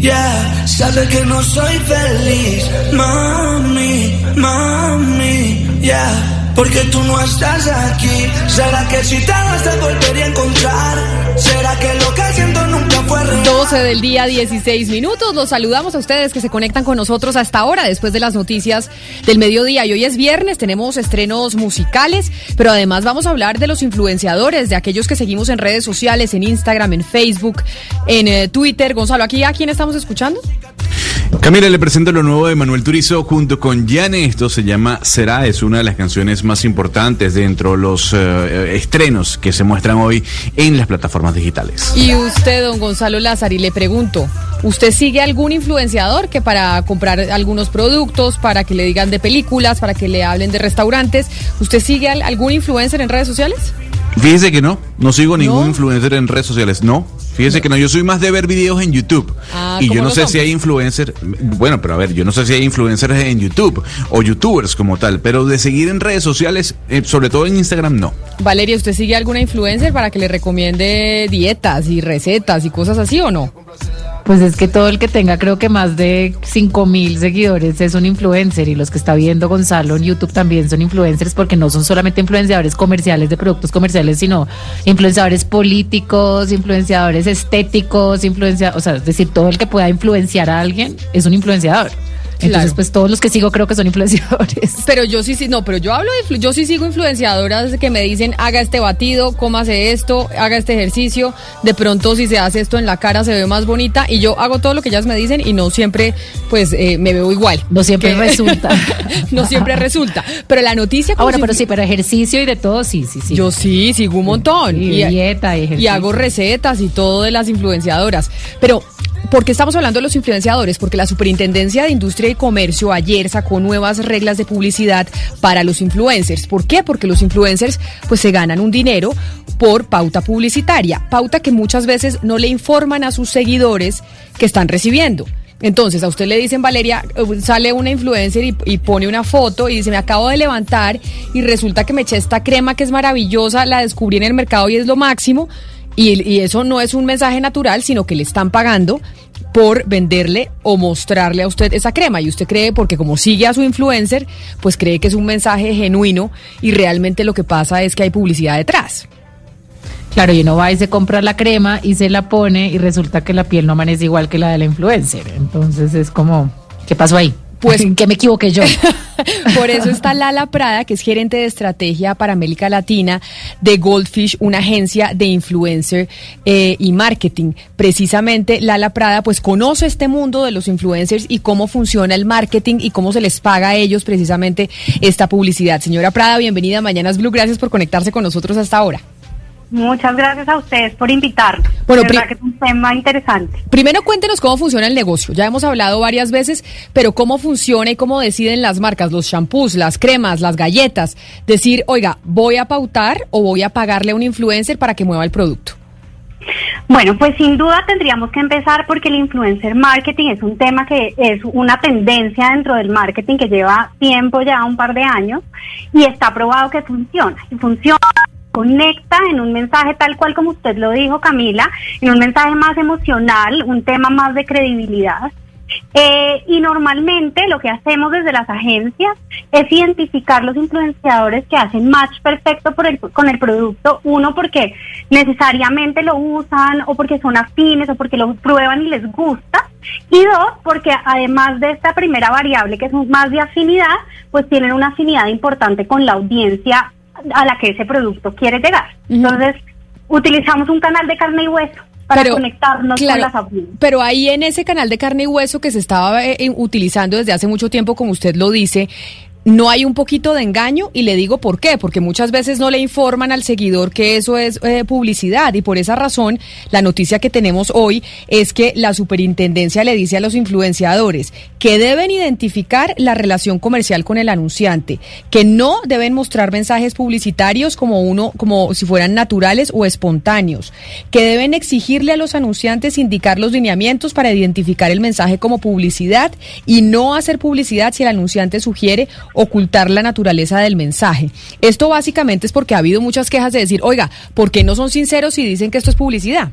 Ya, sabe que no soy feliz, mami, mami, ya. Porque tú no estás aquí. ¿Será que si te vas volvería a encontrar? ¿Será que lo que siento nunca fue real? 12 del día, 16 minutos. Los saludamos a ustedes que se conectan con nosotros hasta ahora, después de las noticias del mediodía. Y hoy es viernes, tenemos estrenos musicales, pero además vamos a hablar de los influenciadores, de aquellos que seguimos en redes sociales, en Instagram, en Facebook, en eh, Twitter. Gonzalo, ¿aquí a quién estamos escuchando? Camila, le presento lo nuevo de Manuel Turizo junto con Yane. Esto se llama Será, es una de las canciones más importantes dentro de los eh, estrenos que se muestran hoy en las plataformas digitales. Y usted, don Gonzalo Lázari, le pregunto, ¿usted sigue algún influenciador que para comprar algunos productos, para que le digan de películas, para que le hablen de restaurantes, ¿usted sigue al- algún influencer en redes sociales? Fíjese que no, no sigo ningún ¿No? influencer en redes sociales, no. Fíjese que no, yo soy más de ver videos en YouTube. Ah, y yo no sé si hay influencers, bueno, pero a ver, yo no sé si hay influencers en YouTube o youtubers como tal, pero de seguir en redes sociales, eh, sobre todo en Instagram, no. Valeria, ¿usted sigue alguna influencer para que le recomiende dietas y recetas y cosas así o no? Pues es que todo el que tenga creo que más de 5 mil seguidores es un influencer y los que está viendo Gonzalo en YouTube también son influencers porque no son solamente influenciadores comerciales de productos comerciales, sino influenciadores políticos, influenciadores estéticos, influencia, o sea, es decir, todo el que pueda influenciar a alguien es un influenciador. Entonces, Claro. pues todos los que sigo creo que son influenciadores. Pero yo sí, sí, no, pero yo hablo de, yo sí sigo influenciadoras que me dicen, haga este batido, cómase esto, haga este ejercicio, de pronto si se hace esto en la cara se ve más bonita y yo hago todo lo que ellas me dicen y no siempre, pues, eh, me veo igual. No siempre Que- resulta. no siempre resulta. Pero la noticia... Ah, los pero sí, pero ejercicio y de todo, sí, sí, sí. Yo sí, sigo un montón. Sí, dieta y y ejercicio. hago recetas y todo de las influenciadoras. Pero, ¿por qué estamos hablando de los influenciadores? Porque la Superintendencia de Industria y Comercio ayer sacó nuevas reglas de publicidad para los influencers. ¿Por qué? Porque los influencers pues se ganan un dinero por pauta publicitaria. Pauta que muchas veces no le informan a sus seguidores que están recibiendo. Entonces, a usted le dicen, Valeria, eh, sale una influencer y, y pone una foto y dice, me acabo de levantar y resulta que me eché esta crema que es maravillosa, la descubrí en el mercado y es lo máximo. Y, eso no es un mensaje natural, sino que le están pagando por venderle o mostrarle a usted esa crema. Y usted cree, porque como sigue a su influencer, pues cree que es un mensaje genuino y realmente lo que pasa es que hay publicidad detrás. Claro, y uno va y se compra la crema y se la pone y resulta que la piel no amanece igual que la de la influencer. Entonces es como, ¿qué pasó ahí? Pues- ¿En qué me equivoqué yo? Por eso está Lala Prada, que es gerente de estrategia para América Latina de Goldfish, una agencia de influencer eh, y marketing. Precisamente Lala Prada pues conoce este mundo de los influencers y cómo funciona el marketing y cómo se les paga a ellos precisamente esta publicidad. Señora Prada, bienvenida a Mañanas Blue. Gracias por conectarse con nosotros hasta ahora. Muchas gracias a ustedes por invitarnos. Bueno, verdad que es un tema interesante. Primero cuéntenos cómo funciona el negocio. Ya hemos hablado varias veces, pero cómo funciona y cómo deciden las marcas, los shampoos, las cremas, las galletas. Decir, oiga, voy a pautar o voy a pagarle a un influencer para que mueva el producto. Bueno, pues sin duda tendríamos que empezar porque el influencer marketing es un tema que es una tendencia dentro del marketing que lleva tiempo ya, un par de años, y está probado que funciona. Y funciona, conecta en un mensaje tal cual como usted lo dijo, Camila, en un mensaje más emocional, un tema más de credibilidad. Eh, y normalmente lo que hacemos desde las agencias es identificar los influenciadores que hacen match perfecto por el- con el producto. Uno, porque necesariamente lo usan o porque son afines o porque lo prueban y les gusta. Y dos, porque además de esta primera variable que es más de afinidad, pues tienen una afinidad importante con la audiencia a la que ese producto quiere llegar. Entonces, utilizamos un canal de carne y hueso para conectarnos claro, con las audiencias. Pero ahí en ese canal de carne y hueso que se estaba eh, eh, utilizando desde hace mucho tiempo, como usted lo dice, no hay un poquito de engaño y le digo por qué, porque muchas veces no le informan al seguidor que eso es eh, publicidad y por esa razón la noticia que tenemos hoy es que la superintendencia le dice a los influenciadores que deben identificar la relación comercial con el anunciante, que no deben mostrar mensajes publicitarios como uno como si fueran naturales o espontáneos, que deben exigirle a los anunciantes indicar los lineamientos para identificar el mensaje como publicidad y no hacer publicidad si el anunciante sugiere ocultar la naturaleza del mensaje. Esto básicamente es porque ha habido muchas quejas de decir, oiga, ¿por qué no son sinceros y dicen que esto es publicidad?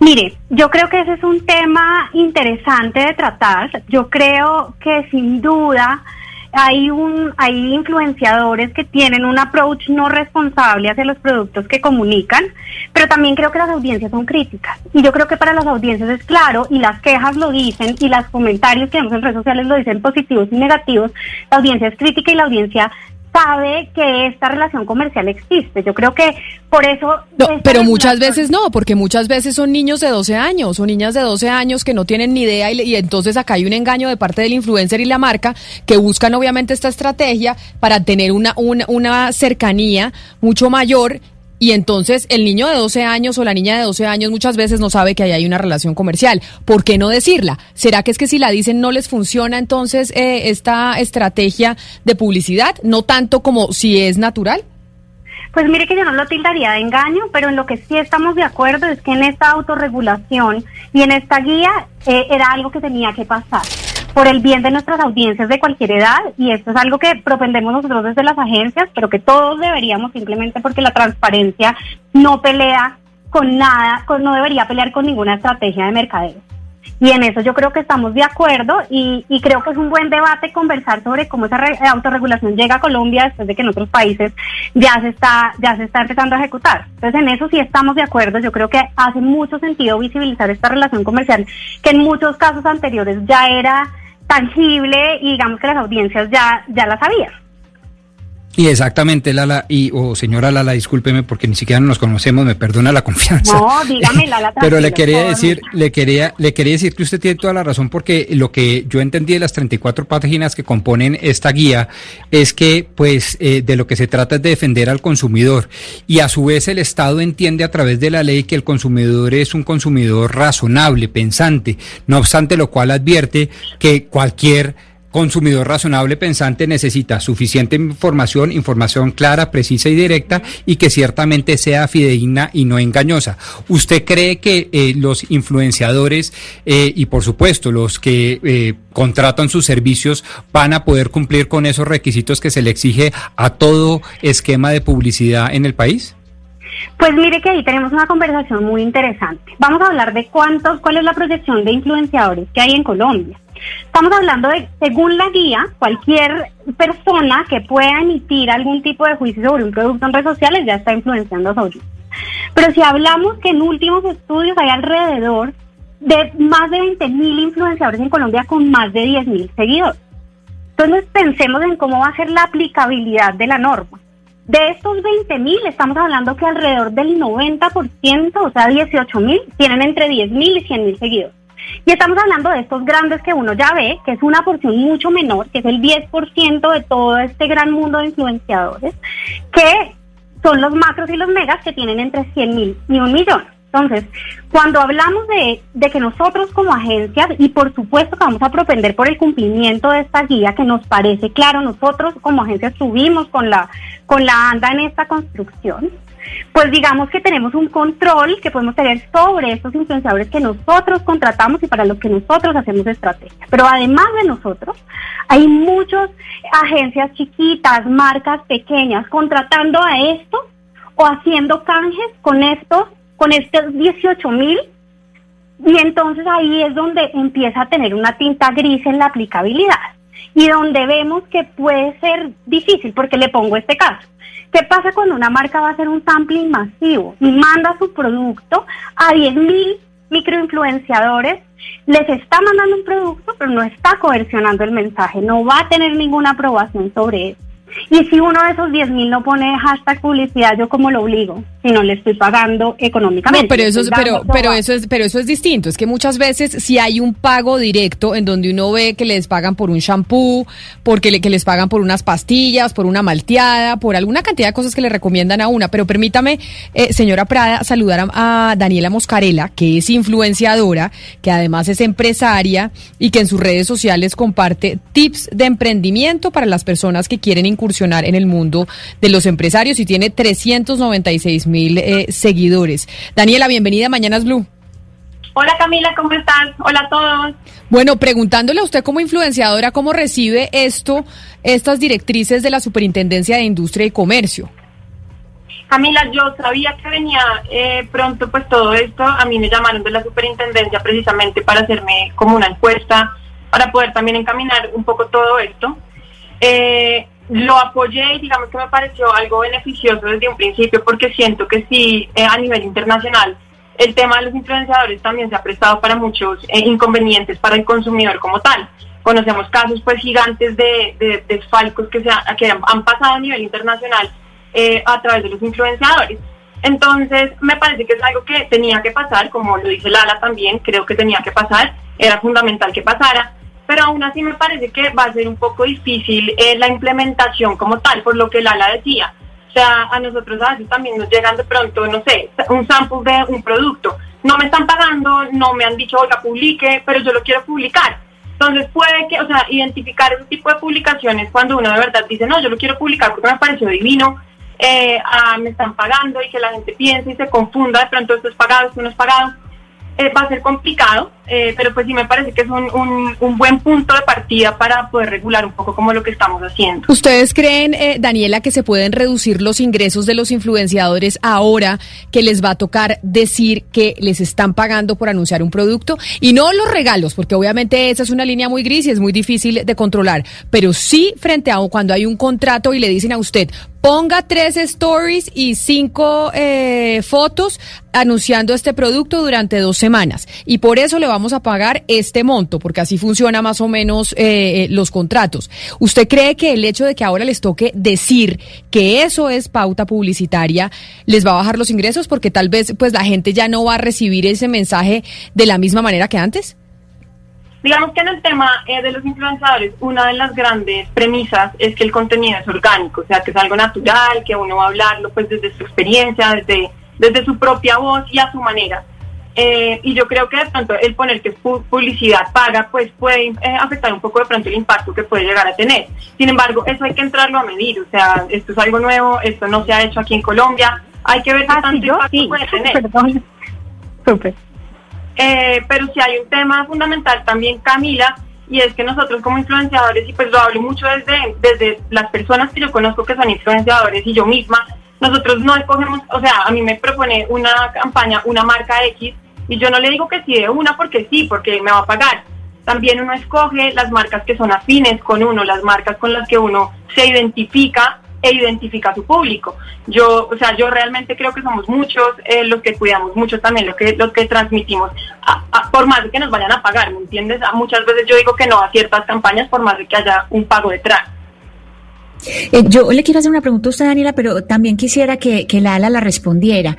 Mire, yo creo que ese es un tema interesante de tratar. Yo creo que sin duda hay un hay influenciadores que tienen un approach no responsable hacia los productos que comunican, pero también creo que las audiencias son críticas. Y yo creo que para las audiencias es claro, y las quejas lo dicen, y los comentarios que vemos en redes sociales lo dicen positivos y negativos, la audiencia es crítica y la audiencia sabe que esta relación comercial existe. Yo creo que por eso... pero muchas veces no, porque muchas veces son niños de 12 años o niñas de 12 años que no tienen ni idea y, entonces acá hay un engaño de parte del influencer y la marca que buscan obviamente esta estrategia para tener una, una, una cercanía mucho mayor y entonces el niño de 12 años o la niña de 12 años muchas veces no sabe que ahí hay una relación comercial. ¿Por qué no decirla? ¿Será que es que si la dicen no les funciona entonces eh, esta estrategia de publicidad? No tanto como si es natural. Pues mire que yo no lo tildaría de engaño, pero en lo que sí estamos de acuerdo es que en esta autorregulación y en esta guía eh, era algo que tenía que pasar por el bien de nuestras audiencias de cualquier edad y esto es algo que propendemos nosotros desde las agencias, pero que todos deberíamos simplemente porque la transparencia no pelea con nada, con, no debería pelear con ninguna estrategia de mercadeo. Y en eso yo creo que estamos de acuerdo y, creo que es un buen debate conversar sobre cómo esa autorregulación llega a Colombia después de que en otros países ya se está ya se está empezando a ejecutar. Entonces en eso sí estamos de acuerdo. Yo creo que hace mucho sentido visibilizar esta relación comercial que en muchos casos anteriores ya era tangible y digamos que las audiencias ya, ya la sabían. Y exactamente, Lala, y, o señora Lala, discúlpeme porque ni siquiera nos conocemos, me perdona la confianza. No, dígame, Lala. Pero le quería decir, le quería, le quería decir que usted tiene toda la razón porque lo que yo entendí de las 34 páginas que componen esta guía es que, pues, eh, de lo que se trata es de defender al consumidor y a su vez el Estado entiende a través de la ley que el consumidor es un consumidor razonable, pensante, no obstante lo cual advierte que cualquier consumidor razonable pensante necesita suficiente información, información clara, precisa y directa y que ciertamente sea fidedigna y no engañosa. ¿Usted cree que eh, los influenciadores eh, y por supuesto los que eh, contratan sus servicios van a poder cumplir con esos requisitos que se le exige a todo esquema de publicidad en el país? Pues mire que ahí tenemos una conversación muy interesante. Vamos a hablar de cuántos, cuál es la proyección de influenciadores que hay en Colombia. Estamos hablando de, según la guía, cualquier persona que pueda emitir algún tipo de juicio sobre un producto en redes sociales ya está influenciando sobre Pero si hablamos que en últimos estudios hay alrededor de más de 20 mil influenciadores en Colombia con más de 10 mil seguidores. Entonces pensemos en cómo va a ser la aplicabilidad de la norma. De estos 20 mil, estamos hablando que alrededor del 90%, o sea, 18 mil, tienen entre 10 mil y 100 mil seguidores. Y estamos hablando de estos grandes que uno ya ve, que es una porción mucho menor, que es el 10% de todo este gran mundo de influenciadores, que son los macros y los megas que tienen entre 100 mil y un millón. Entonces, cuando hablamos de, de, que nosotros como agencias, y por supuesto que vamos a propender por el cumplimiento de esta guía que nos parece claro, nosotros como agencias subimos con la, con la anda en esta construcción, pues digamos que tenemos un control que podemos tener sobre estos influenciadores que nosotros contratamos y para los que nosotros hacemos estrategia. Pero además de nosotros, hay muchas agencias chiquitas, marcas pequeñas contratando a estos o haciendo canjes con estos, con estos 18 mil. Y entonces ahí es donde empieza a tener una tinta gris en la aplicabilidad y donde vemos que puede ser difícil, porque le pongo este caso. ¿Qué pasa cuando una marca va a hacer un sampling masivo y manda su producto a 10.000 microinfluenciadores? Les está mandando un producto, pero no está coercionando el mensaje, no va a tener ninguna aprobación sobre eso. Y si uno de esos 10.000 no pone hashtag publicidad, ¿yo cómo lo obligo? si no le estoy pagando económicamente. No, pero eso, es, pero, pero eso es, pero eso es distinto. Es que muchas veces si hay un pago directo en donde uno ve que les pagan por un shampoo, porque le, que les pagan por unas pastillas, por una malteada, por alguna cantidad de cosas que le recomiendan a una. Pero permítame, eh, señora Prada, saludar a, a Daniela Moscarela, que es influenciadora, que además es empresaria y que en sus redes sociales comparte tips de emprendimiento para las personas que quieren incursionar en el mundo de los empresarios y tiene 396 mil eh, seguidores. Daniela, bienvenida a Mañanas Blue. Hola Camila, ¿cómo estás? Hola a todos. Bueno, preguntándole a usted como influenciadora, ¿cómo recibe esto, estas directrices de la Superintendencia de Industria y Comercio? Camila, yo sabía que venía eh, pronto pues todo esto. A mí me llamaron de la superintendencia precisamente para hacerme como una encuesta, para poder también encaminar un poco todo esto. Eh, lo apoyé y digamos que me pareció algo beneficioso desde un principio porque siento que sí, eh, a nivel internacional, el tema de los influenciadores también se ha prestado para muchos eh, inconvenientes para el consumidor como tal. Conocemos casos pues gigantes de, de, desfalcos que, se ha- han pasado a nivel internacional eh, a través de los influenciadores. Entonces, me parece que es algo que tenía que pasar, como lo dice Lala también, creo que tenía que pasar, era fundamental que pasara, pero aún así me parece que va a ser un poco difícil eh, la implementación como tal, por lo que Lala decía. O sea, a nosotros a veces también nos llegan de pronto, no sé, un sample de un producto. No me están pagando, no me han dicho, oiga, publique, pero yo lo quiero publicar. Entonces puede que, o sea, identificar ese tipo de publicaciones cuando uno de verdad dice, no, yo lo quiero publicar porque me pareció divino, eh, ah, me están pagando y que la gente piense y se confunda, de pronto esto es pagado, esto no es pagado, eh, va a ser complicado, eh, pero pues sí me parece que es un, un, buen punto de partida para poder regular un poco como lo que estamos haciendo. ¿Ustedes creen, eh, Daniela, que se pueden reducir los ingresos de los influenciadores ahora que les va a tocar decir que les están pagando por anunciar un producto? Y no los regalos, porque obviamente esa es una línea muy gris y es muy difícil de controlar, pero sí frente a cuando hay un contrato y le dicen a usted, ponga tres stories y cinco eh, fotos anunciando este producto durante dos semanas. Y por eso le vamos a pagar este monto, porque así funciona más o menos eh, los contratos. ¿Usted cree que el hecho de que ahora les toque decir que eso es pauta publicitaria les va a bajar los ingresos? Porque tal vez pues la gente ya no va a recibir ese mensaje de la misma manera que antes. Digamos que en el tema eh, de los influenciadores, una de las grandes premisas es que el contenido es orgánico, o sea, que es algo natural, que uno va a hablarlo pues desde su experiencia, desde, desde su propia voz y a su manera. Eh, y yo creo que de pronto el poner que publicidad paga, pues puede eh, afectar un poco de pronto el impacto que puede llegar a tener. Sin embargo, eso hay que entrarlo a medir, o sea, esto es algo nuevo, esto no se ha hecho aquí en Colombia, hay que ver qué Ah, sí, tanto yo impacto sí. puede tener. Perdón. Súper. Eh, pero si hay un tema fundamental también, Camila, y es que nosotros como influenciadores, y pues lo hablo mucho desde, desde las personas que yo conozco que son influenciadores y yo misma, nosotros no escogemos, o sea, a mí me propone una campaña, una marca X, y yo no le digo que sí de una porque sí, porque me va a pagar. También uno escoge las marcas que son afines con uno, las marcas con las que uno se identifica e identifica a su público. Yo, o sea, yo realmente creo que somos muchos eh, los que cuidamos mucho también lo que, lo que transmitimos, a- por más de que nos vayan a pagar, ¿me entiendes? Muchas veces yo digo que no a ciertas campañas por más de que haya un pago detrás. Eh, yo le quiero hacer una pregunta a usted, Daniela, pero también quisiera que, que Lala la respondiera.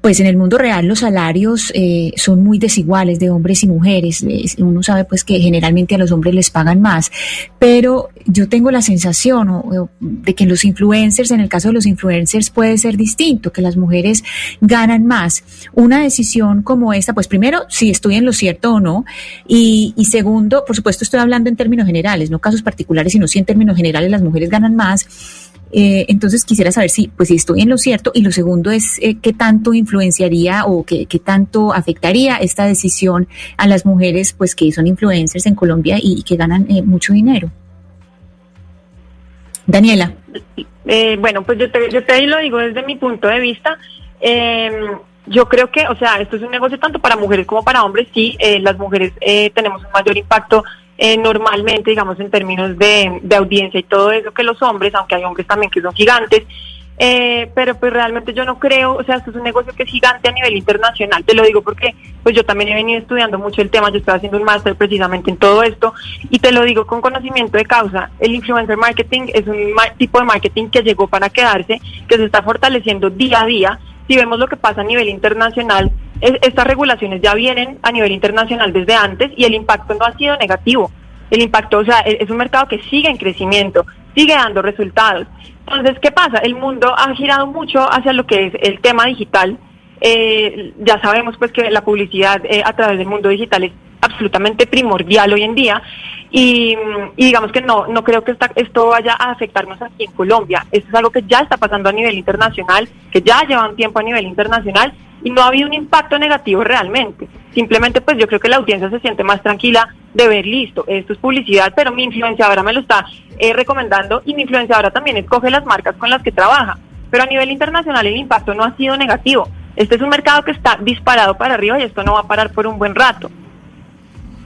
Pues en el mundo real los salarios eh, son muy desiguales de hombres y mujeres. Uno sabe pues que generalmente a los hombres les pagan más, pero yo tengo la sensación o- de que los influencers, en el caso de los influencers, puede ser distinto, que las mujeres ganan más. Una decisión como esta, pues primero, si estoy en lo cierto o no, y, y segundo, por supuesto estoy hablando en términos generales, no casos particulares, sino sí en términos generales las mujeres ganan más. Eh, entonces quisiera saber si, pues si estoy en lo cierto y lo segundo es eh, qué tanto influenciaría o qué, qué tanto afectaría esta decisión a las mujeres, pues que son influencers en Colombia y, que ganan eh, mucho dinero. Daniela. Eh, bueno, pues yo te, yo te lo digo desde mi punto de vista. Eh, yo creo que, o sea, esto es un negocio tanto para mujeres como para hombres. Sí, las mujeres tenemos un mayor impacto eh, normalmente, digamos, en términos de, de audiencia y todo eso que los hombres, aunque hay hombres también que son gigantes. Eh, pero pues realmente yo no creo, o sea, esto es un negocio que es gigante a nivel internacional, te lo digo porque pues yo también he venido estudiando mucho el tema, yo estoy haciendo un máster precisamente en todo esto y te lo digo con conocimiento de causa, el influencer marketing es un tipo de marketing que llegó para quedarse, que se está fortaleciendo día a día si vemos lo que pasa a nivel internacional, estas regulaciones ya vienen a nivel internacional desde antes y el impacto no ha sido negativo. El impacto, o sea, es un mercado que sigue en crecimiento, sigue dando resultados. Entonces, ¿qué pasa? El mundo ha girado mucho hacia lo que es el tema digital. Eh, ya sabemos pues que la publicidad eh, a través del mundo digital es absolutamente primordial hoy en día y, digamos que no no creo que esto vaya a afectarnos aquí en Colombia. Esto es algo que ya está pasando a nivel internacional, que ya lleva un tiempo a nivel internacional y no ha habido un impacto negativo realmente. Simplemente pues yo creo que la audiencia se siente más tranquila de ver, listo, esto es publicidad, pero mi influenciadora me lo está eh, recomendando y mi influenciadora también escoge las marcas con las que trabaja. Pero a nivel internacional el impacto no ha sido negativo. Este es un mercado que está disparado para arriba y esto no va a parar por un buen rato.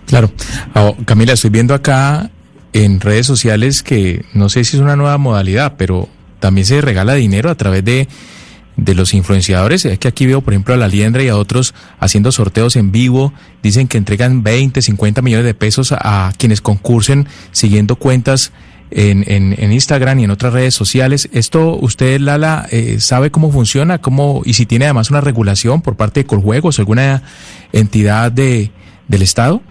Claro. Ah, Camila, estoy viendo acá en redes sociales que no sé si es una nueva modalidad, pero también se regala dinero a través de, de los influenciadores. Es que aquí veo, por ejemplo, a la Liendra y a otros haciendo sorteos en vivo. Dicen que entregan 20, 50 millones de pesos a, quienes concursen siguiendo cuentas en, en, en, Instagram y en otras redes sociales. ¿Esto usted, Lala, eh, sabe cómo funciona? cómo Y si tiene además una regulación por parte de Coljuegos, alguna entidad de, del Estado?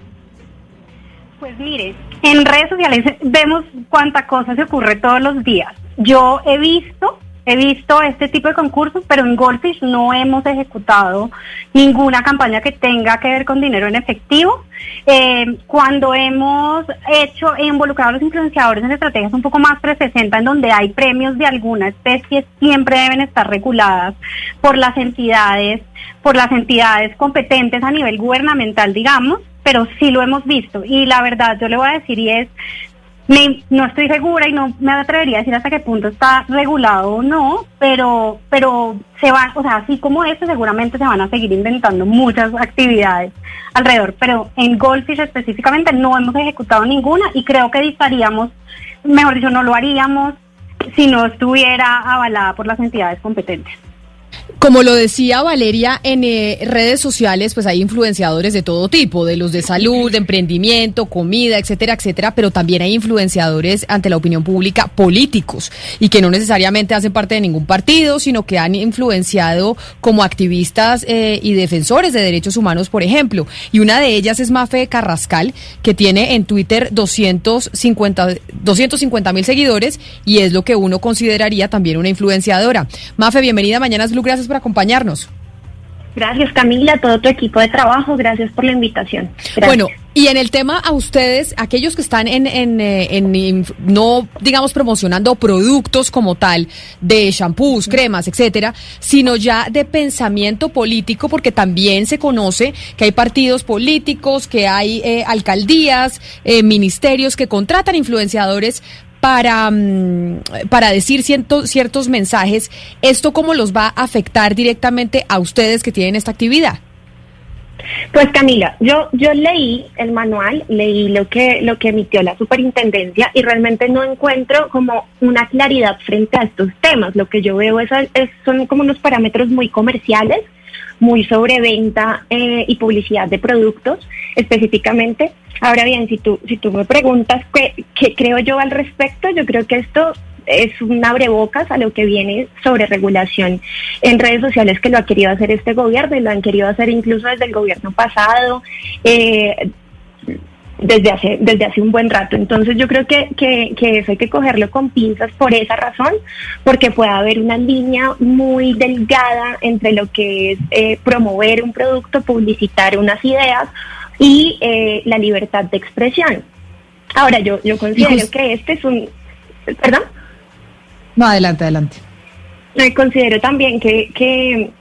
Pues mire, en redes sociales vemos cuánta cosa se ocurre todos los días. Yo he visto, he visto este tipo de concursos, pero en Goldfish no hemos ejecutado ninguna campaña que tenga que ver con dinero en efectivo. Eh, cuando hemos hecho e involucrado a los influenciadores en estrategias un poco más 360, en donde hay premios de alguna especie, siempre deben estar reguladas por las entidades, por las entidades competentes a nivel gubernamental, digamos pero sí lo hemos visto. Y la verdad, yo le voy a decir y es, no estoy segura y no me atrevería a decir hasta qué punto está regulado o no, pero, pero se va, o sea, así como esto, seguramente se van a seguir inventando muchas actividades alrededor. Pero en Goldfish específicamente no hemos ejecutado ninguna y creo que estaríamos, mejor dicho, no lo haríamos si no estuviera avalada por las entidades competentes. Como lo decía Valeria, en eh, redes sociales pues hay influenciadores de todo tipo, de los de salud, de emprendimiento, comida, etcétera, etcétera, pero también hay influenciadores ante la opinión pública políticos y que no necesariamente hacen parte de ningún partido, sino que han influenciado como activistas eh, y defensores de derechos humanos, por ejemplo. Y una de ellas es Mafe Carrascal, que tiene en Twitter 250 mil seguidores y es lo que uno consideraría también una influenciadora. Mafe, bienvenida a Mañanas Blue gracias por acompañarnos. Gracias Camila, todo tu equipo de trabajo, gracias por la invitación. Bueno, y en el tema a ustedes, aquellos que están en, en, eh, en, no digamos promocionando productos como tal, de shampoos, cremas, etcétera, sino ya de pensamiento político, porque también se conoce que hay partidos políticos, que hay eh, alcaldías, eh, ministerios que contratan influenciadores para, mm, para decir ciertos, ciertos mensajes, ¿esto cómo los va a afectar directamente a ustedes que tienen esta actividad? Pues Camila, yo yo leí el manual, leí lo que lo que emitió la superintendencia y realmente no encuentro como una claridad frente a estos temas. Lo que yo veo es, son como unos parámetros muy comerciales, muy sobre venta eh, y publicidad de productos específicamente Ahora bien, si tú, si tú me preguntas qué, qué creo yo al respecto, yo creo que esto es un abrebocas a lo que viene sobre regulación en redes sociales que lo ha querido hacer este gobierno y lo han querido hacer incluso desde el gobierno pasado. Eh, desde hace, desde hace un buen rato. Entonces yo creo que, que, que, eso hay que cogerlo con pinzas por esa razón, porque puede haber una línea muy delgada entre lo que es eh, promover un producto, publicitar unas ideas y eh, la libertad de expresión. Ahora, yo, yo considero que este es un... ¿Perdón? No, adelante, adelante. considero también que, que,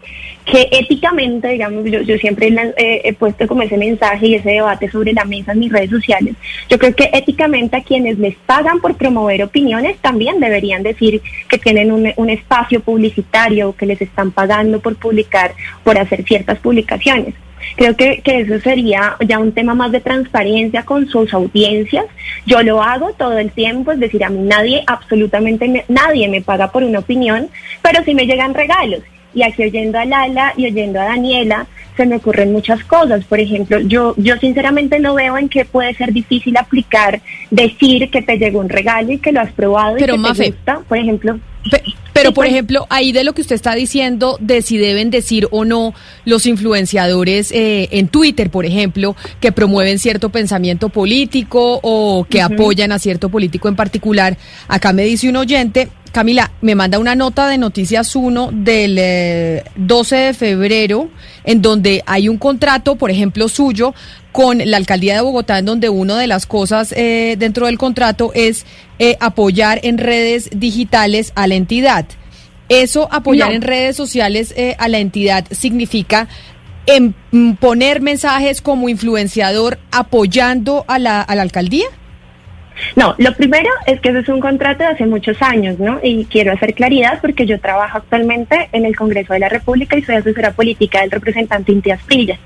que éticamente, digamos, yo, yo siempre he puesto como ese mensaje y ese debate sobre la mesa en mis redes sociales. Yo creo que éticamente a quienes les pagan por promover opiniones también deberían decir que tienen un, un espacio publicitario, que les están pagando por publicar, por hacer ciertas publicaciones. Creo que, que eso sería ya un tema más de transparencia con sus audiencias. Yo lo hago todo el tiempo, es decir, a mí nadie, absolutamente nadie me paga por una opinión, pero sí me llegan regalos. Y aquí oyendo a Lala y oyendo a Daniela, se me ocurren muchas cosas. Por ejemplo, yo, yo sinceramente no veo en qué puede ser difícil aplicar, decir que te llegó un regalo y que lo has probado y que te gusta. Por ejemplo, Pero, por ejemplo, ahí de lo que usted está diciendo, de si deben decir o no los influenciadores eh, en Twitter, por ejemplo, que promueven cierto pensamiento político o que apoyan a cierto político en particular. Acá me dice un oyente, Camila, me manda una nota de Noticias 1 del 12 de febrero, en donde hay un contrato, por ejemplo, suyo con la alcaldía de Bogotá, en donde una de las cosas eh, dentro del contrato es eh, apoyar en redes digitales a la entidad. Eso, apoyar en redes sociales eh, a la entidad, significa en, poner mensajes como influenciador apoyando a la, a la alcaldía. No, lo primero es que ese es un contrato de hace muchos años, ¿no? Y quiero hacer claridad porque yo trabajo actualmente en el Congreso de la República y soy asesora política del representante Intias Prilla.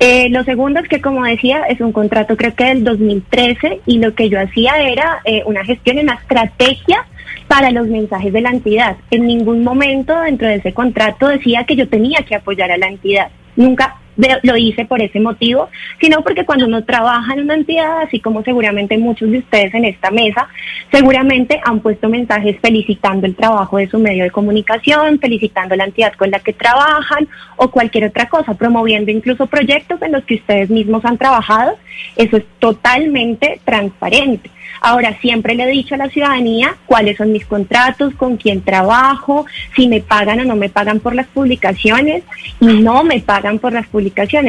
Eh, lo segundo es que, como decía, es un contrato creo que del 2013 y lo que yo hacía era eh, una gestión, una estrategia para los mensajes de la entidad. En ningún momento dentro de ese contrato decía que yo tenía que apoyar a la entidad. Nunca lo hice por ese motivo, sino porque cuando uno trabaja en una entidad, así como seguramente muchos de ustedes en esta mesa, seguramente han puesto mensajes felicitando el trabajo de su medio de comunicación, felicitando la entidad con la que trabajan o cualquier otra cosa, promoviendo incluso proyectos en los que ustedes mismos han trabajado. Eso es totalmente transparente. Ahora, siempre le he dicho a la ciudadanía cuáles son mis contratos, con quién trabajo, si me pagan o no me pagan por las publicaciones y no me pagan por las publicaciones.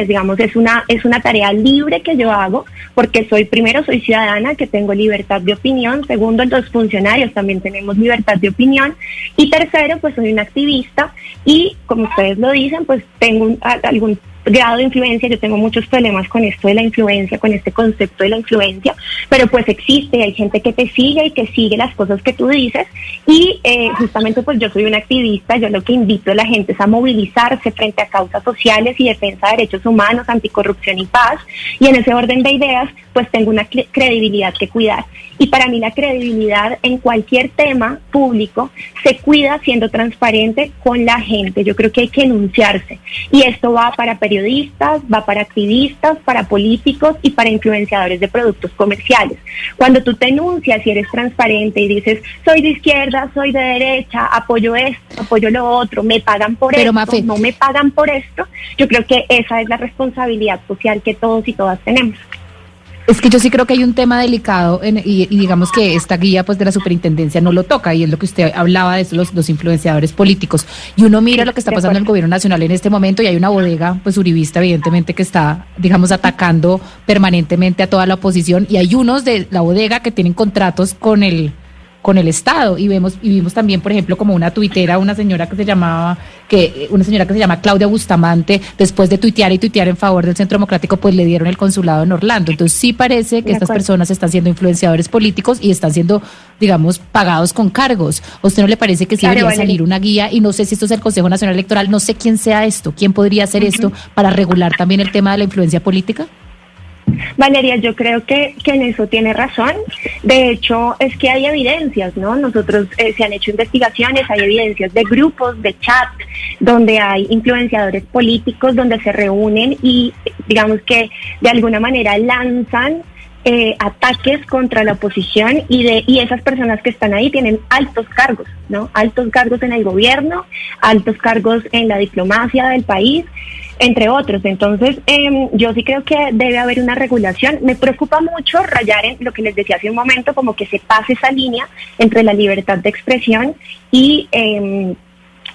Digamos, es una, es una tarea libre que yo hago porque soy, primero, soy ciudadana, que tengo libertad de opinión. Segundo, los funcionarios también tenemos libertad de opinión. Y tercero, pues soy una activista y, como ustedes lo dicen, pues tengo algún grado de influencia, yo tengo muchos problemas con esto de la influencia, con este concepto de la influencia, pero pues existe, hay gente que te sigue y que sigue las cosas que tú dices y eh, justamente pues yo soy una activista, yo lo que invito a la gente es a movilizarse frente a causas sociales y defensa de derechos humanos, anticorrupción y paz y en ese orden de ideas pues tengo una credibilidad que cuidar. Y para mí la credibilidad en cualquier tema público se cuida siendo transparente con la gente, yo creo que hay que enunciarse y esto va para periodistas, va para activistas, para políticos y para influenciadores de productos comerciales. Cuando tú te enuncias y eres transparente y dices, soy de izquierda, soy de derecha, apoyo esto, apoyo lo otro, me pagan por esto, no me pagan por esto, yo creo que esa es la responsabilidad social que todos y todas tenemos. Es que yo sí creo que hay un tema delicado y, digamos que esta guía pues de la superintendencia no lo toca y es lo que usted hablaba de los, los influenciadores políticos. Y uno mira lo que está pasando en el gobierno nacional en este momento y hay una bodega pues uribista evidentemente que está digamos atacando permanentemente a toda la oposición y hay unos de la bodega que tienen contratos con el con el Estado. Y vemos y vimos también por ejemplo como una tuitera una señora que se llamaba que una señora que se llama Claudia Bustamante después de tuitear y tuitear en favor del Centro Democrático pues le dieron el consulado en Orlando. Entonces sí parece que estas personas están siendo influenciadores políticos y están siendo digamos pagados con cargos. ¿A usted no le parece que sí debería salir una guía y no sé si esto es el Consejo Nacional Electoral. No sé quién sea esto. Quién podría hacer esto para regular también el tema de la influencia política Valeria, yo creo que, que, en eso tiene razón. De hecho, es que hay evidencias, ¿no? Nosotros eh, se han hecho investigaciones, hay evidencias de grupos, de chat, donde hay influenciadores políticos, donde se reúnen y digamos que de alguna manera lanzan eh, ataques contra la oposición y de y esas personas que están ahí tienen altos cargos, ¿no? Altos cargos en el gobierno, altos cargos en la diplomacia del país entre otros. Entonces, em, yo sí creo que debe haber una regulación. Me preocupa mucho rayar en lo que les decía hace un momento, como que se pase esa línea entre la libertad de expresión y, em,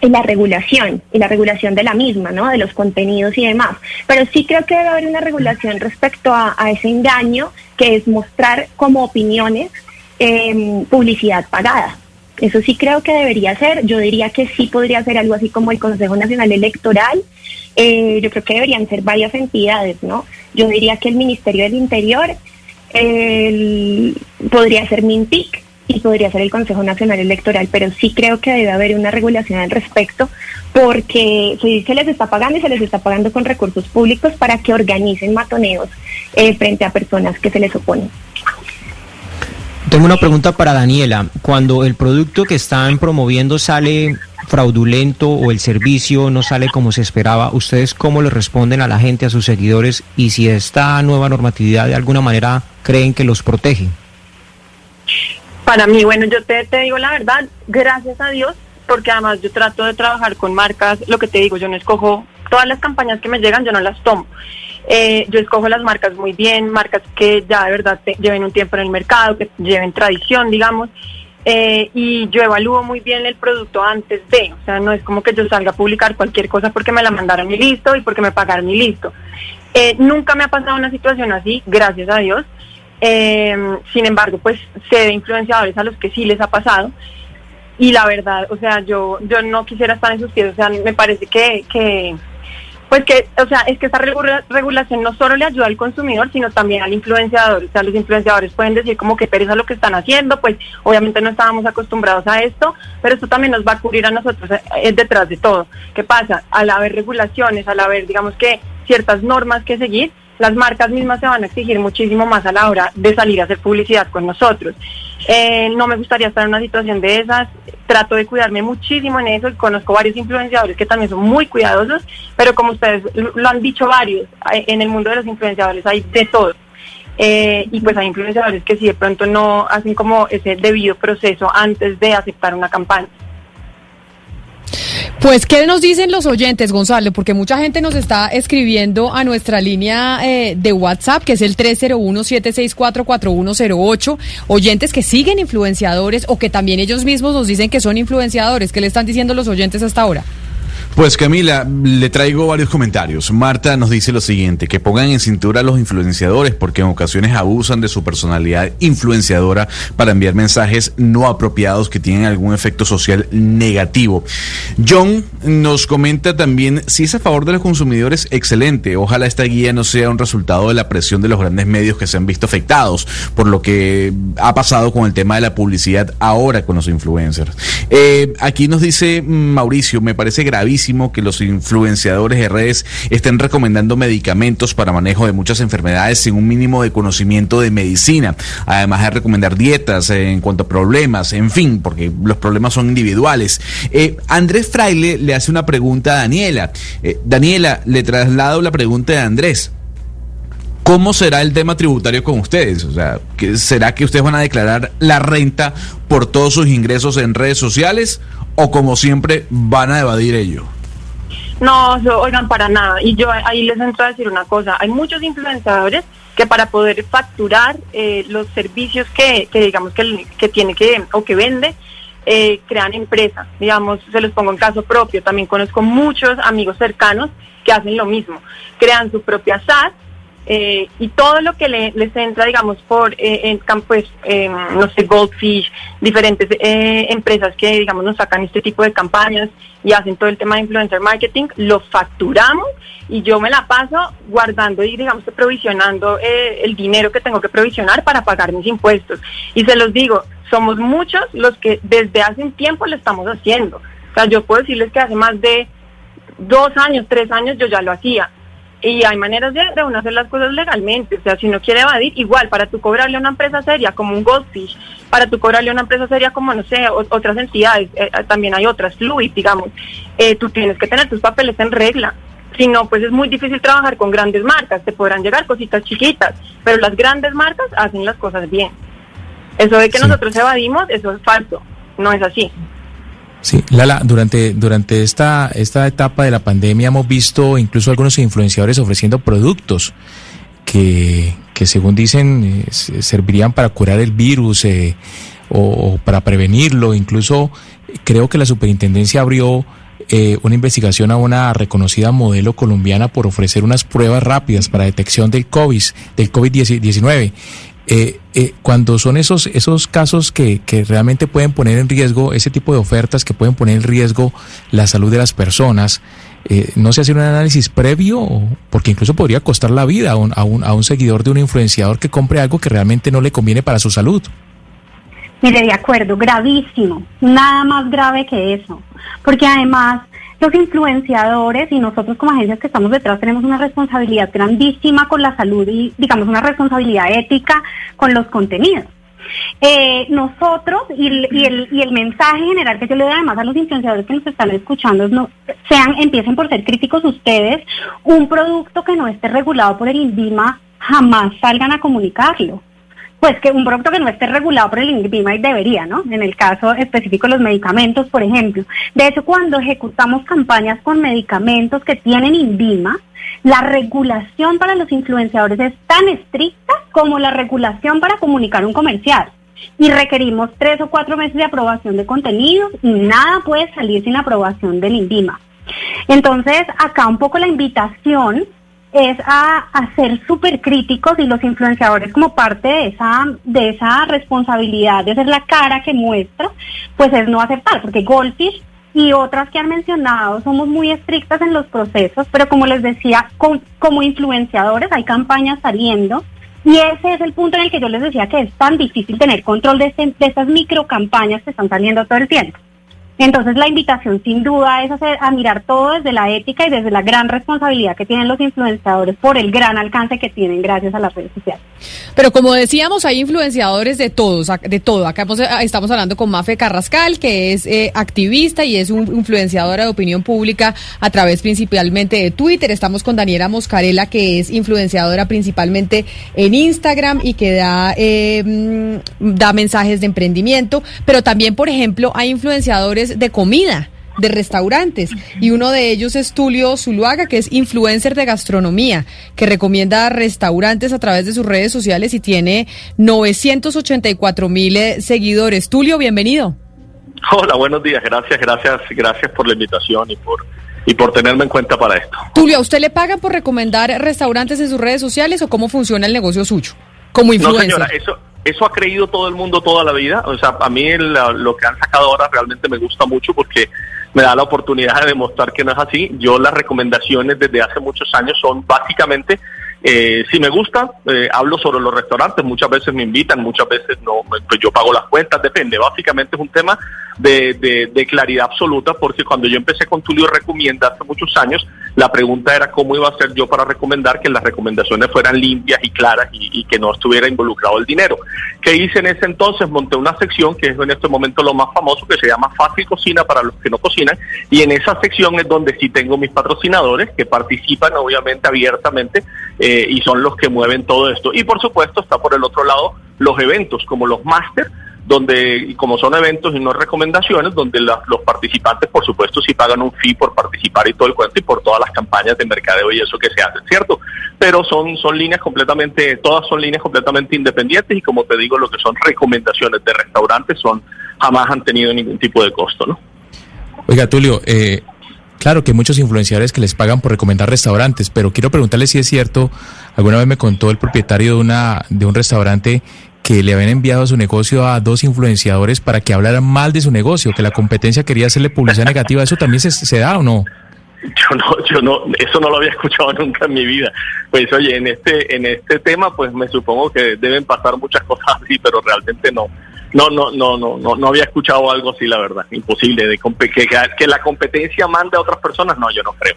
la regulación, y la regulación de la misma, ¿no? De los contenidos y demás. Pero sí creo que debe haber una regulación respecto a, ese engaño, que es mostrar como opiniones em, publicidad pagada. Eso sí creo que debería ser. Yo diría que sí podría ser algo así como el Consejo Nacional Electoral. Eh, yo creo que deberían ser varias entidades, ¿no? Yo diría que el Ministerio del Interior podría ser MINTIC y podría ser el Consejo Nacional Electoral, pero sí creo que debe haber una regulación al respecto porque se les está pagando y se les está pagando con recursos públicos para que organicen matoneos eh, frente a personas que se les oponen. Tengo una pregunta para Daniela. Cuando el producto que están promoviendo sale fraudulento o el servicio no sale como se esperaba, ¿ustedes cómo le responden a la gente, a sus seguidores? Y si esta nueva normatividad de alguna manera creen que los protege. Para mí, bueno, yo te, te digo la verdad, gracias a Dios, porque además yo trato de trabajar con marcas, lo que te digo, yo no escojo todas las campañas que me llegan, yo no las tomo. Eh, yo escojo las marcas muy bien, marcas que ya de verdad lleven un tiempo en el mercado, que lleven tradición, digamos. Eh, y yo evalúo muy bien el producto antes de, o sea, no es como que yo salga a publicar cualquier cosa porque me la mandaron y listo y porque me pagaron y listo. Eh, nunca me ha pasado una situación así, gracias a Dios. sin embargo, pues sé de influenciadores a los que sí les ha pasado y la verdad, o sea, yo yo no quisiera estar en sus pies, o sea, me parece que, que pues que, o sea, es que esta regulación no solo le ayuda al consumidor, sino también al influenciador. O sea, los influenciadores pueden decir como que pereza lo que están haciendo, pues obviamente no estábamos acostumbrados a esto, pero esto también nos va a cubrir a nosotros eh, detrás de todo. ¿Qué pasa? Al haber regulaciones, al haber, digamos que, ciertas normas que seguir, las marcas mismas se van a exigir muchísimo más a la hora de salir a hacer publicidad con nosotros. Eh, no me gustaría estar en una situación de esas, trato de cuidarme muchísimo en eso y conozco varios influenciadores que también son muy cuidadosos, pero como ustedes lo han dicho varios, en el mundo de los influenciadores hay de todo. Eh, y pues hay influenciadores que si de pronto no hacen como ese debido proceso antes de aceptar una campaña. Pues, ¿qué nos dicen los oyentes, Gonzalo? Porque mucha gente nos está escribiendo a nuestra línea eh, de WhatsApp, que es el 301-764-4108. Oyentes que siguen influenciadores o que también ellos mismos nos dicen que son influenciadores. ¿Qué le están diciendo los oyentes hasta ahora? Pues Camila, le traigo varios comentarios. Marta nos dice lo siguiente, que pongan en cintura a los influenciadores porque en ocasiones abusan de su personalidad influenciadora para enviar mensajes no apropiados que tienen algún efecto social negativo. John nos comenta también, si es a favor de los consumidores, excelente. Ojalá esta guía no sea un resultado de la presión de los grandes medios que se han visto afectados por lo que ha pasado con el tema de la publicidad ahora con los influencers. Eh, aquí nos dice Mauricio, me parece gravísimo que los influenciadores de redes estén recomendando medicamentos para manejo de muchas enfermedades sin un mínimo de conocimiento de medicina. Además de recomendar dietas en cuanto a problemas, en fin, porque los problemas son individuales. Eh, Andrés Fraile le hace una pregunta a Daniela. Eh, Daniela, le traslado la pregunta de Andrés. ¿Cómo será el tema tributario con ustedes? O sea, ¿será que ustedes van a declarar la renta por todos sus ingresos en redes sociales o como siempre van a evadir ello? No, oigan, para nada. Y yo ahí les entro a decir una cosa. Hay muchos influenciadores que para poder facturar eh, los servicios que, digamos que, que, tiene que o que vende, eh, crean empresas. Digamos, se los pongo en caso propio. También conozco muchos amigos cercanos que hacen lo mismo. Crean su propia SaaS eh, y todo lo que les entra, digamos, por eh, en pues, no sé, Goldfish, diferentes eh, empresas que, digamos, nos sacan este tipo de campañas y hacen todo el tema de influencer marketing, lo facturamos y yo me la paso guardando y, digamos, provisionando el dinero que tengo que provisionar para pagar mis impuestos. Y se los digo, somos muchos los que desde hace un tiempo lo estamos haciendo. O sea, yo puedo decirles que hace más de dos años, tres años yo ya lo hacía y hay maneras de, de hacer las cosas legalmente. O sea, si no quiere evadir, igual, para tú cobrarle a una empresa seria como un Goldfish, para tú cobrarle a una empresa seria como, no sé, otras entidades, eh, eh, también hay otras, Fluid, digamos, eh, tú tienes que tener tus papeles en regla. Si no, pues es muy difícil trabajar con grandes marcas, te podrán llegar cositas chiquitas, pero las grandes marcas hacen las cosas bien. Eso de que nosotros evadimos, eso es falso, no es así. Sí, Lala, durante, durante esta, esta etapa de la pandemia hemos visto incluso algunos influenciadores ofreciendo productos que, que según dicen, eh, servirían para curar el virus eh, o, para prevenirlo. Incluso creo que la superintendencia abrió eh, una investigación a una reconocida modelo colombiana por ofrecer unas pruebas rápidas para detección del COVID, del COVID-19. Eh, eh, cuando son esos, esos casos que, que, realmente pueden poner en riesgo, ese tipo de ofertas que pueden poner en riesgo la salud de las personas, eh, ¿no se hace un análisis previo? Porque incluso podría costar la vida a un, a, un, a un seguidor de un influenciador que compre algo que realmente no le conviene para su salud. Mire, de acuerdo, gravísimo, nada más grave que eso, porque además los influenciadores y nosotros como agencias que estamos detrás tenemos una responsabilidad grandísima con la salud y digamos una responsabilidad ética con los contenidos. Eh, nosotros y el, y, el, mensaje general que yo le doy además a los influenciadores que nos están escuchando no sean empiecen por ser críticos ustedes un producto que no esté regulado por el INVIMA jamás salgan a comunicarlo pues que un producto que no esté regulado por el INVIMA y debería, ¿no? En el caso específico de los medicamentos, por ejemplo. De hecho, cuando ejecutamos campañas con medicamentos que tienen INVIMA, la regulación para los influenciadores es tan estricta como la regulación para comunicar un comercial. Y requerimos tres o cuatro meses de aprobación de contenidos y nada puede salir sin aprobación del INVIMA. Entonces, acá un poco la invitación es a, ser súper críticos y los influenciadores como parte de esa, de esa responsabilidad de ser la cara que muestra, pues es no aceptar, porque Goldfish y otras que han mencionado somos muy estrictas en los procesos, pero como les decía, como influenciadores hay campañas saliendo y ese es el punto en el que yo les decía que es tan difícil tener control de, este, de estas micro campañas que están saliendo todo el tiempo. Entonces la invitación sin duda es hacer, a mirar todo desde la ética y desde la gran responsabilidad que tienen los influenciadores por el gran alcance que tienen gracias a las redes sociales. Pero como decíamos, hay influenciadores de todos, de todo. Acá estamos hablando con Mafe Carrascal, que es eh, activista y es un influenciadora de opinión pública a través principalmente de Twitter. Estamos con Daniela Moscarela, que es influenciadora principalmente en Instagram y que da, eh, mm, da mensajes de emprendimiento. Pero también, por ejemplo, hay influenciadores de comida de restaurantes y uno de ellos es Tulio Zuluaga que es influencer de gastronomía que recomienda restaurantes a través de sus redes sociales y tiene 984 mil eh, seguidores. Tulio, bienvenido. Hola, buenos días, gracias, gracias, gracias por la invitación y por y por tenerme en cuenta para esto. Tulio, ¿a usted le pagan por recomendar restaurantes en sus redes sociales o cómo funciona el negocio suyo como influencer? No, señora, eso eso ha creído todo el mundo toda la vida. O sea, a mí lo que han sacado ahora realmente me gusta mucho porque me da la oportunidad de demostrar que no es así. Yo las recomendaciones desde hace muchos años son básicamente eh, si me gusta, eh, hablo sobre los restaurantes, muchas veces me invitan, muchas veces no, pues yo pago las cuentas, depende. Básicamente es un tema de, de, claridad absoluta, porque cuando yo empecé con Tulio Recomienda hace muchos años, la pregunta era cómo iba a ser yo para recomendar que las recomendaciones fueran limpias y claras y, que no estuviera involucrado el dinero. ¿Qué hice en ese entonces? Monté una sección que es en este momento lo más famoso, que se llama Fácil Cocina para los que no cocinan, y en esa sección es donde sí tengo mis patrocinadores que participan obviamente abiertamente. Eh, y son los que mueven todo esto. Y por supuesto está por el otro lado los eventos como los máster, donde, como son eventos y no recomendaciones, donde los participantes, por supuesto, sí pagan un fee por participar y todo el cuento y por todas las campañas de mercadeo y eso que se hace, ¿cierto? Pero son, son líneas completamente, todas son líneas completamente independientes y como te digo, lo que son recomendaciones de restaurantes son, jamás han tenido ningún tipo de costo, ¿no? Oiga, Tulio, eh, Claro que hay muchos influenciadores que les pagan por recomendar restaurantes, pero quiero preguntarle si es cierto, alguna vez me contó el propietario de, una, de un restaurante que le habían enviado su negocio a dos influenciadores para que hablaran mal de su negocio, que la competencia quería hacerle publicidad negativa. ¿Eso también se, se da o no? Yo no, yo no, eso no lo había escuchado nunca en mi vida. Pues oye, en este, en este tema, pues me supongo que deben pasar muchas cosas así, pero realmente no no, no, no, no, no, no había escuchado algo así, la verdad. Imposible de que, que la competencia mande a otras personas, no, yo no creo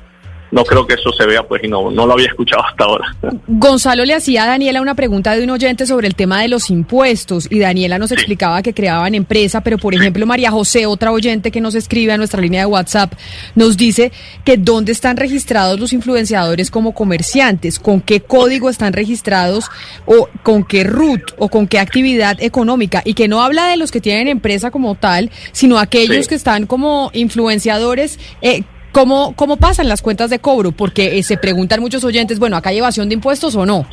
no creo que eso se vea, pues, y no, no lo había escuchado hasta ahora. Gonzalo le hacía a Daniela una pregunta de un oyente sobre el tema de los impuestos, y Daniela nos explicaba que creaban empresa, pero por ejemplo, María José, otra oyente que nos escribe a nuestra línea de WhatsApp, nos dice que dónde están registrados los influenciadores como comerciantes, con qué código están registrados, o con qué RUT, o con qué actividad económica, y que no habla de los que tienen empresa como tal, sino aquellos que están como influenciadores, eh, ¿Cómo, ¿Cómo pasan las cuentas de cobro? Porque eh, se preguntan muchos oyentes, bueno, ¿acá hay evasión de impuestos o no?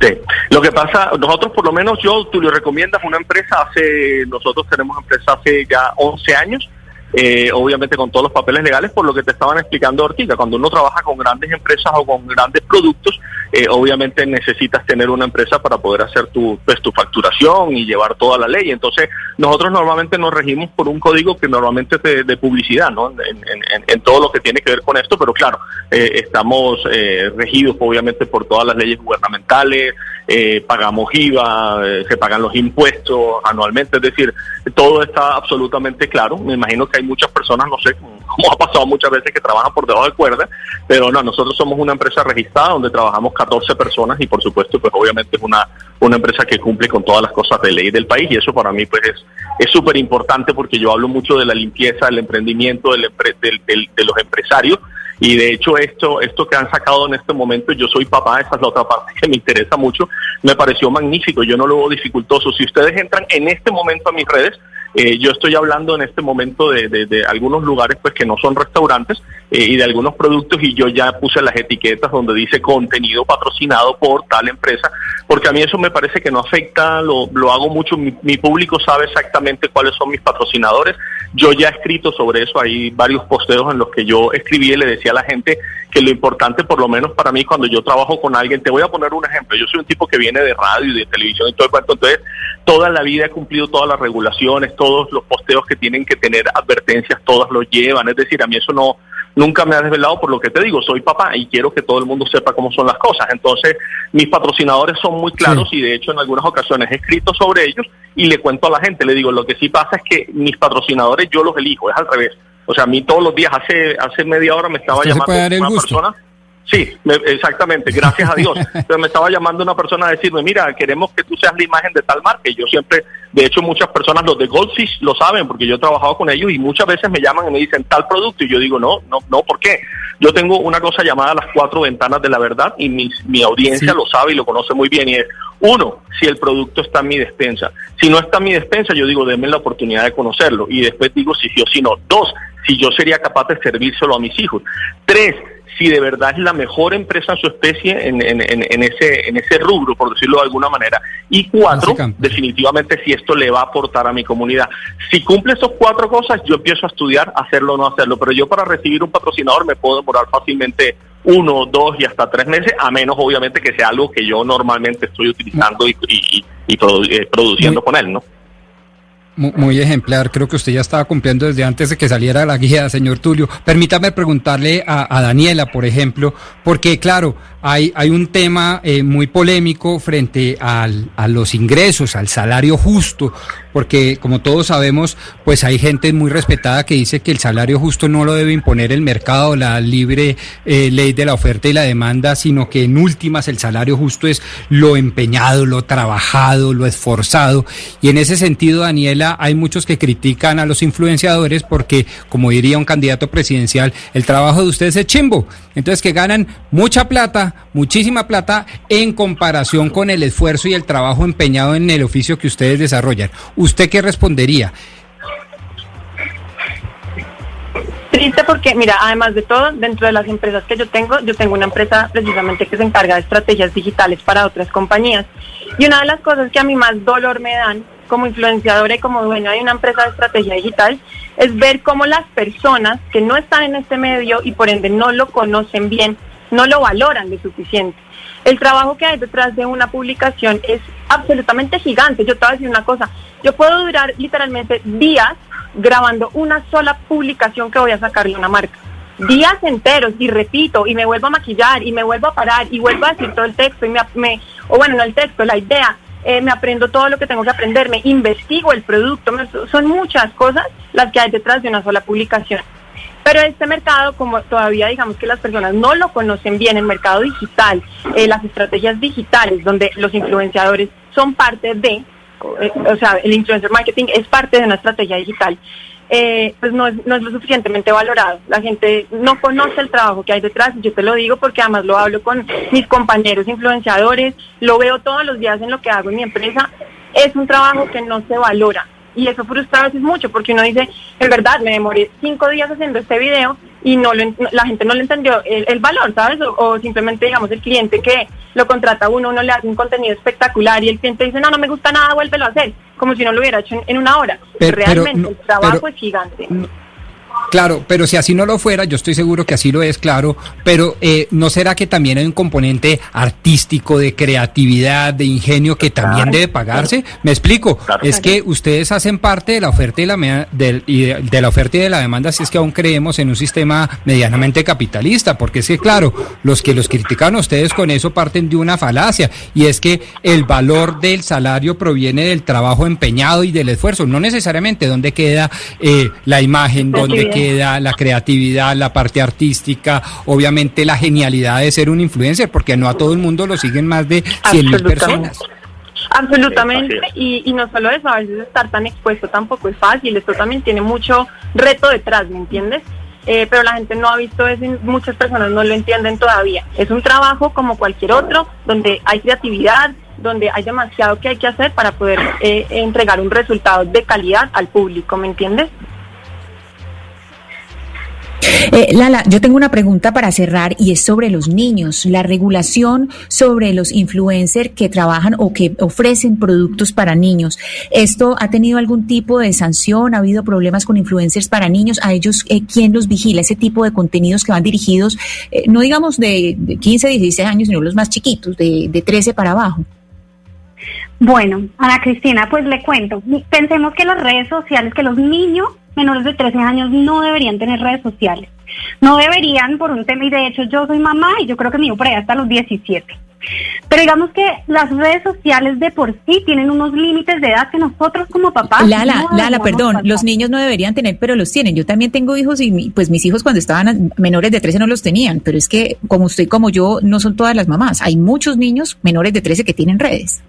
Sí. Lo que pasa, nosotros por lo menos yo, tú le recomiendas una empresa hace, nosotros tenemos empresa hace ya 11 años, eh, obviamente con todos los papeles legales, por lo que te estaban explicando Ortiga. Cuando uno trabaja con grandes empresas o con grandes productos, eh, obviamente necesitas tener una empresa para poder hacer tu, pues, tu facturación y llevar toda la ley. Entonces, nosotros normalmente nos regimos por un código que normalmente es de, publicidad, ¿no? En, todo lo que tiene que ver con esto, pero claro, eh, estamos regidos obviamente por todas las leyes gubernamentales, pagamos IVA, se pagan los impuestos anualmente, es decir, todo está absolutamente claro. Me imagino que hay muchas personas, no sé, como ha pasado muchas veces, que trabajan por debajo de cuerda, pero no, nosotros somos una empresa registrada donde trabajamos 14 personas y por supuesto, pues obviamente es una, una empresa que cumple con todas las cosas de ley del país y eso para mí pues es súper importante porque yo hablo mucho de la limpieza, del emprendimiento, del, del, de los empresarios Y de hecho esto, esto que han sacado en este momento, yo soy papá, esa es la otra parte que me interesa mucho, me pareció magnífico, yo no lo veo dificultoso. Si ustedes entran en este momento a mis redes, eh, yo estoy hablando en este momento de, de, algunos lugares pues que no son restaurantes eh, y de algunos productos y yo ya puse las etiquetas donde dice contenido patrocinado por tal empresa, porque a mí eso me parece que no afecta, lo, lo hago mucho, mi, mi público sabe exactamente cuáles son mis patrocinadores, yo ya he escrito sobre eso, hay varios posteos en los que yo escribí y le decía a la gente que lo importante, por lo menos para mí, cuando yo trabajo con alguien, te voy a poner un ejemplo, yo soy un tipo que viene de radio y de televisión y todo el cuento, entonces toda la vida he cumplido todas las regulaciones, todos los posteos que tienen que tener advertencias, todas lo llevan, es decir, a mí eso no, nunca me ha desvelado por lo que te digo, soy papá y quiero que todo el mundo sepa cómo son las cosas. Entonces, mis patrocinadores son muy claros y de hecho en algunas ocasiones he escrito sobre ellos y le cuento a la gente, le digo, lo que sí pasa es que mis patrocinadores yo los elijo, es al revés. O sea, a mí todos los días, hace hace media hora me estaba llamando una persona Sí, exactamente, gracias a Dios. Pero me estaba llamando una persona a decirme, mira, queremos que tú seas la imagen de tal marca. Y yo siempre, de hecho, muchas personas, los de Goldfish, lo saben, porque yo he trabajado con ellos y muchas veces me llaman y me dicen tal producto. Y yo digo, no, no, no, ¿por qué? Yo tengo una cosa llamada las cuatro ventanas de la verdad y mi, mi audiencia lo sabe y lo conoce muy bien. Y es, uno, si el producto está en mi despensa. Si no está en mi despensa, yo digo, denme la oportunidad de conocerlo. Y después digo si sí o si no. Dos, si yo sería capaz de servírselo a mis hijos. Tres, si de verdad es la mejor empresa en su especie en, en, en, ese, en ese rubro, por decirlo de alguna manera. Y cuatro, definitivamente si esto le va a aportar a mi comunidad. Si cumple esas cuatro cosas, yo empiezo a estudiar hacerlo o no hacerlo. Pero yo para recibir un patrocinador me puedo demorar fácilmente uno, dos y hasta tres meses, a menos obviamente que sea algo que yo normalmente estoy utilizando y, y, eh, produciendo con él, ¿no? Muy ejemplar, creo que usted ya estaba cumpliendo desde antes de que saliera la guía, señor Tulio. Permítame preguntarle a, Daniela, por ejemplo, porque claro, hay, hay un tema eh, muy polémico frente al, a los ingresos, al salario justo, porque como todos sabemos, pues hay gente muy respetada que dice que el salario justo no lo debe imponer el mercado, la libre eh, ley de la oferta y la demanda, sino que en últimas el salario justo es lo empeñado, lo trabajado, lo esforzado. Y en ese sentido, Daniela, hay muchos que critican a los influenciadores porque, como diría un candidato presidencial, el trabajo de ustedes es chimbo. Entonces que ganan mucha plata, muchísima plata en comparación con el esfuerzo y el trabajo empeñado en el oficio que ustedes desarrollan. ¿Usted qué respondería? Triste porque, mira, además de todo, dentro de las empresas que yo tengo, yo tengo una empresa precisamente que se encarga de estrategias digitales para otras compañías. Y una de las cosas que a mí más dolor me dan como influenciadora y como dueña de una empresa de estrategia digital es ver cómo las personas que no están en este medio y por ende no lo conocen bien, no lo valoran lo suficiente. El trabajo que hay detrás de una publicación es absolutamente gigante. Yo te voy a decir una cosa, yo puedo durar literalmente días grabando una sola publicación que voy a sacarle una marca. Días enteros y repito y me vuelvo a maquillar y me vuelvo a parar y vuelvo a decir todo el texto y me, o bueno, no el texto, la idea, eh, me aprendo todo lo que tengo que aprender, me investigo el producto, son muchas cosas las que hay detrás de una sola publicación. Pero este mercado, como todavía digamos que las personas no lo conocen bien, el mercado digital, eh, las estrategias digitales, donde los influenciadores son parte de, eh, o sea, el influencer marketing es parte de una estrategia digital, eh, pues no es, no es lo suficientemente valorado. La gente no conoce el trabajo que hay detrás, yo te lo digo porque además lo hablo con mis compañeros influenciadores, lo veo todos los días en lo que hago en mi empresa, es un trabajo que no se valora y eso frustra a veces mucho porque uno dice, en verdad, me demoré cinco días haciendo este video y no la gente no le entendió el, valor, ¿sabes? O, simplemente, digamos, el cliente que lo contrata a uno, uno le hace un contenido espectacular y el cliente dice, no, no me gusta nada, vuélvelo a hacer, como si no lo hubiera hecho en, una hora. Pero, Realmente el trabajo es gigante. Claro, pero si así no lo fuera, yo estoy seguro que así lo es, claro, pero eh, ¿no será que también hay un componente artístico, de creatividad, de ingenio que también debe pagarse? Me explico, es que ustedes hacen parte de la oferta y, la, de, la oferta y de la demanda si es que aún creemos en un sistema medianamente capitalista, porque es que, claro, los que los critican a ustedes con eso parten de una falacia, y es que el valor del salario proviene del trabajo empeñado y del esfuerzo, no necesariamente donde queda eh, la imagen, donde queda la creatividad, la parte artística, obviamente la genialidad de ser un influencer, porque no a todo el mundo lo siguen más de 100 mil personas. Absolutamente, y, y no solo eso, a veces estar tan expuesto tampoco es fácil, esto también tiene mucho reto detrás, ¿me entiendes? eh, pero la gente no ha visto eso y muchas personas no lo entienden todavía. Es un trabajo como cualquier otro, donde hay creatividad, donde hay demasiado que hay que hacer para poder eh, entregar un resultado de calidad al público, ¿me entiendes? Eh, Lala, yo tengo una pregunta para cerrar y es sobre los niños. La regulación sobre los influencers que trabajan o que ofrecen productos para niños. ¿Esto ha tenido algún tipo de sanción? ¿Ha habido problemas con influencers para niños? ¿A ellos eh, quién los vigila? Ese tipo de contenidos que van dirigidos, eh, no digamos de, 15, 16 años, sino los más chiquitos, de, de 13 para abajo. Bueno, Ana Cristina, pues le cuento. Pensemos que las redes sociales, que los niños menores de 13 años no deberían tener redes sociales. No deberían por un tema, y de hecho yo soy mamá y yo creo que mi hijo por ahí hasta los 17. Pero digamos que las redes sociales de por sí tienen unos límites de edad que nosotros como papás... Lala, Lala, perdón, los niños no deberían tener, pero los tienen. Yo también tengo hijos y pues mis hijos cuando estaban menores de 13 no los tenían, pero es que como usted como yo no son todas las mamás. Hay muchos niños menores de 13 que tienen redes.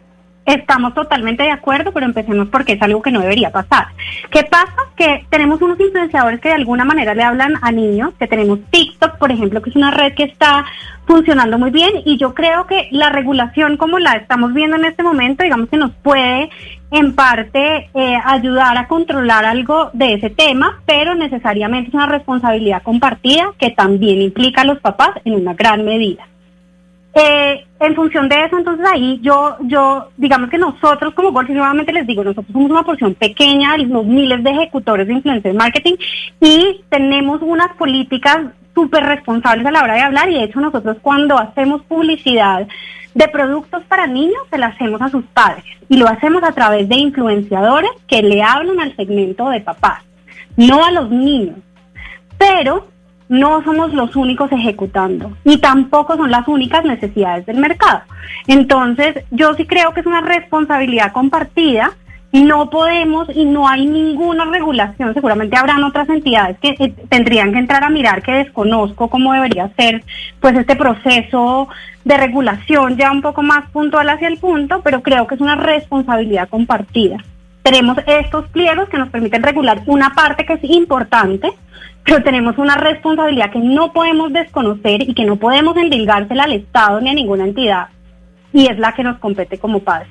Estamos totalmente de acuerdo, pero empecemos porque es algo que no debería pasar. ¿Qué pasa? Que tenemos unos influenciadores que de alguna manera le hablan a niños, que tenemos TikTok, por ejemplo, que es una red que está funcionando muy bien y yo creo que la regulación como la estamos viendo en este momento, digamos que nos puede en parte eh, ayudar a controlar algo de ese tema, pero necesariamente es una responsabilidad compartida que también implica a los papás en una gran medida. Eh, en función de eso, entonces ahí yo, yo, digamos que nosotros como Golf, nuevamente les digo, nosotros somos una porción pequeña de los miles de ejecutores de influencer marketing y tenemos unas políticas súper responsables a la hora de hablar y de hecho nosotros cuando hacemos publicidad de productos para niños se la hacemos a sus padres y lo hacemos a través de influenciadores que le hablan al segmento de papás, no a los niños. Pero no somos los únicos ejecutando, ni tampoco son las únicas necesidades del mercado. Entonces, yo sí creo que es una responsabilidad compartida. No podemos y no hay ninguna regulación. Seguramente habrán otras entidades que eh, tendrían que entrar a mirar que desconozco cómo debería ser pues este proceso de regulación ya un poco más puntual hacia el punto, pero creo que es una responsabilidad compartida. Tenemos estos pliegos que nos permiten regular una parte que es importante, pero tenemos una responsabilidad que no podemos desconocer y que no podemos endilgársela al Estado ni a ninguna entidad, y es la que nos compete como padres.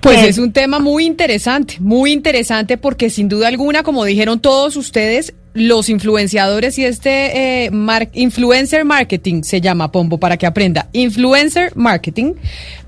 Pues es un tema muy interesante, muy interesante porque sin duda alguna, como dijeron todos ustedes, los influenciadores y este eh, influencer marketing se llama Pombo para que aprenda. Influencer marketing,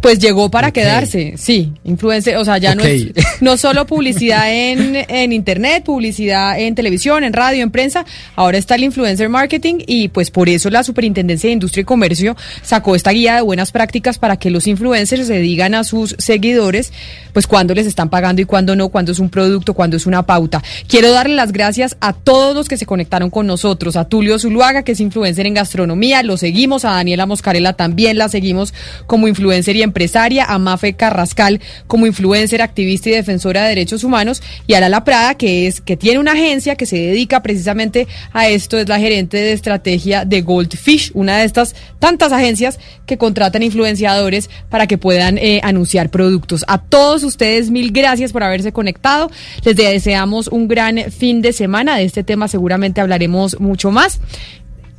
pues llegó para quedarse. Sí, influencer, o sea, ya no es no solo publicidad en, en internet, publicidad en televisión, en radio, en prensa, ahora está el influencer marketing y pues por eso la Superintendencia de Industria y Comercio sacó esta guía de buenas prácticas para que los influencers se digan a sus seguidores pues cuándo les están pagando y cuándo no, cuándo es un producto, cuándo es una pauta. Quiero darle las gracias a todos que se conectaron con nosotros, a Tulio Zuluaga, que es influencer en gastronomía, lo seguimos, a Daniela Moscarela también la seguimos como influencer y empresaria, a Mafe Carrascal como influencer, activista y defensora de derechos humanos, y a Lala Prada, que es, que tiene una agencia que se dedica precisamente a esto, es la gerente de estrategia de Goldfish, una de estas tantas agencias que contratan influenciadores para que puedan eh, anunciar productos. A todos ustedes, mil gracias por haberse conectado. Les deseamos un gran fin de semana de este tema seguramente hablaremos mucho más.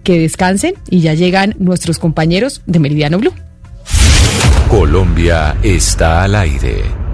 Que descansen y ya llegan nuestros compañeros de Meridiano Blue. Colombia está al aire.